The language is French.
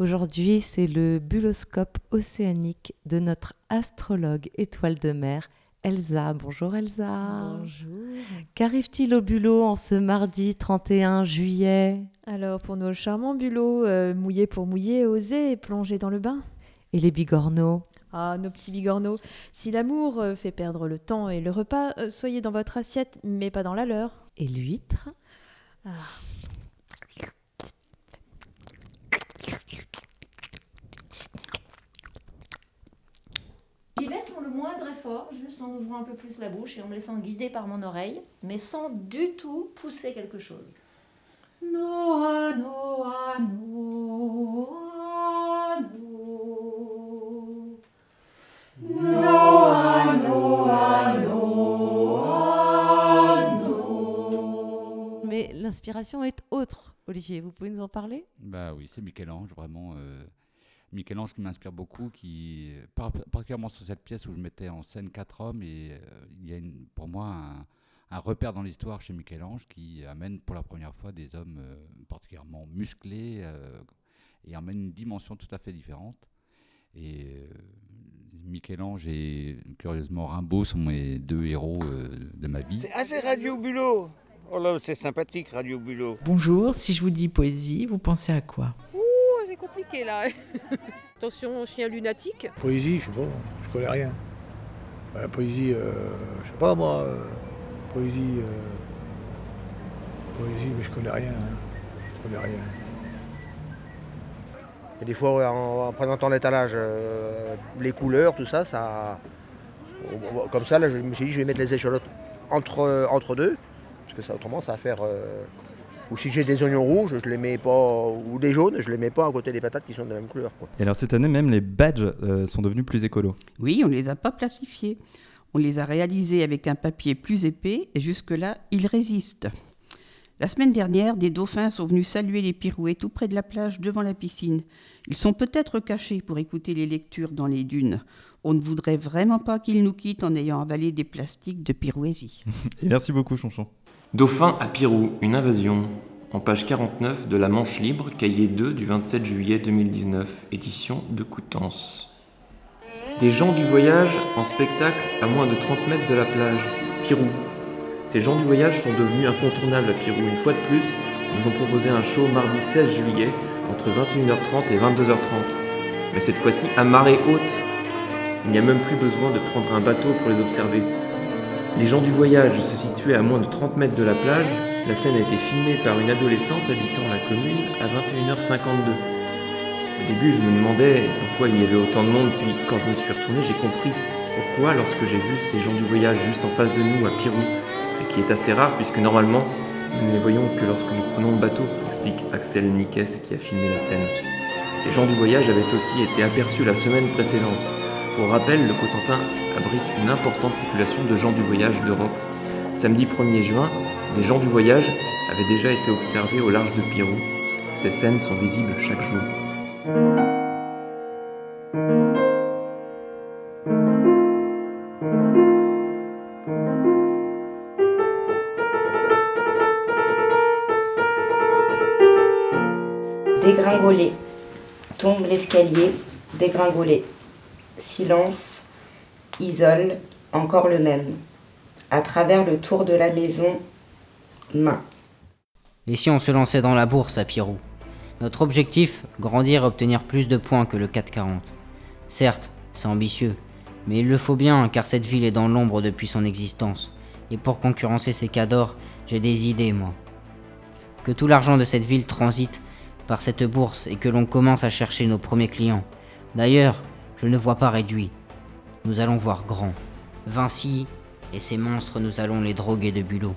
Aujourd'hui, c'est le buloscope océanique de notre astrologue étoile de mer, Elsa. Bonjour Elsa. Bonjour. Qu'arrive-t-il au bulot en ce mardi 31 juillet? Alors, pour nos charmants bulots, euh, mouillés pour mouiller, oser et plonger dans le bain. Et les bigorneaux? Ah, nos petits bigorneaux. Si l'amour euh, fait perdre le temps et le repas, euh, soyez dans votre assiette, mais pas dans la leur. Et l'huître? Ah. Sans le moindre effort, juste en ouvrant un peu plus la bouche et en me laissant guider par mon oreille, mais sans du tout pousser quelque chose. Noa, noa, noa, no. Noa, noa, noa, no. Mais l'inspiration est autre, Olivier. Vous pouvez nous en parler? Bah oui, c'est Michel-Ange, vraiment. euh, Michel-Ange qui m'inspire beaucoup, qui, par- particulièrement sur cette pièce où je mettais en scène quatre hommes, et euh, il y a une- pour moi un, un repère dans l'histoire chez Michel-Ange qui amène pour la première fois des hommes euh, particulièrement musclés euh, et emmène une dimension tout à fait différente. Et Michel-Ange et curieusement Rimbaud sont mes deux héros de ma vie. C'est- Ah, c'est Radio Bulot Oh là, c'est sympathique, Radio Bulot. Bonjour, si je vous dis poésie, vous pensez à quoi? Là. Attention, chien lunatique. Poésie, je sais pas, je connais rien. La poésie, euh, je sais pas moi. euh, poésie, euh, poésie, mais je connais rien. hein. Je connais rien. Et des fois, en, en présentant l'étalage, euh, les couleurs, tout ça, ça. Comme ça, là, je me suis dit, je vais mettre les échalotes entre, entre deux, parce que ça, autrement, ça va faire. Ou si j'ai des oignons rouges, je les mets pas. Ou des jaunes, je les mets pas à côté des patates qui sont de la même couleur. quoi. Et alors cette année, même les badges euh, sont devenus plus écolos. Oui, on ne les a pas plastifiés. On les a réalisés avec un papier plus épais et jusque-là, ils résistent. La semaine dernière, des dauphins sont venus saluer les pirouets tout près de la plage devant la piscine. Ils sont peut-être cachés pour écouter les lectures dans les dunes. On ne voudrait vraiment pas qu'ils nous quittent en ayant avalé des plastiques de pirouésie. Et merci beaucoup, Chonchon. Dauphin à Pirou, une invasion. En page 49 de La Manche Libre, cahier 2 du 27 juillet 2019, édition de Coutances. Des gens du voyage en spectacle à moins de 30 mètres de la plage. Pirou. Ces gens du voyage sont devenus incontournables à Pirou. Une fois de plus, ils ont proposé un show mardi 16 juillet entre 21h30 et 22h30. Mais cette fois-ci à marée haute. Il n'y a même plus besoin de prendre un bateau pour les observer. Les gens du voyage se situaient à moins de 30 mètres de la plage. La scène a été filmée par une adolescente habitant la commune à 21h52. Au début, je me demandais pourquoi il y avait autant de monde, puis quand je me suis retourné, j'ai compris pourquoi lorsque j'ai vu ces gens du voyage juste en face de nous à Pirou, ce qui est assez rare puisque normalement, nous ne les voyons que lorsque nous prenons le bateau, explique Axel Niques qui a filmé la scène. Ces gens du voyage avaient aussi été aperçus la semaine précédente. Pour rappel, le Cotentin abrite une importante population de gens du voyage d'Europe. Samedi 1er juin, des gens du voyage avaient déjà été observés au large de Pirou. Ces scènes sont visibles chaque jour. Dégringoler. Tombe l'escalier, dégringoler. Silence, isole, encore le même. À travers le tour de la maison, Et si on se lançait dans la bourse à Pirou? Notre objectif, grandir et obtenir plus de points que le 440. Certes, c'est ambitieux, mais il le faut bien car cette ville est dans l'ombre depuis son existence. Et pour concurrencer ces cadors, j'ai des idées, moi. Que tout l'argent de cette ville transite par cette bourse et que l'on commence à chercher nos premiers clients. D'ailleurs, je ne vois pas réduit. Nous allons voir grand. Vinci et ces monstres, nous allons les droguer de bulot.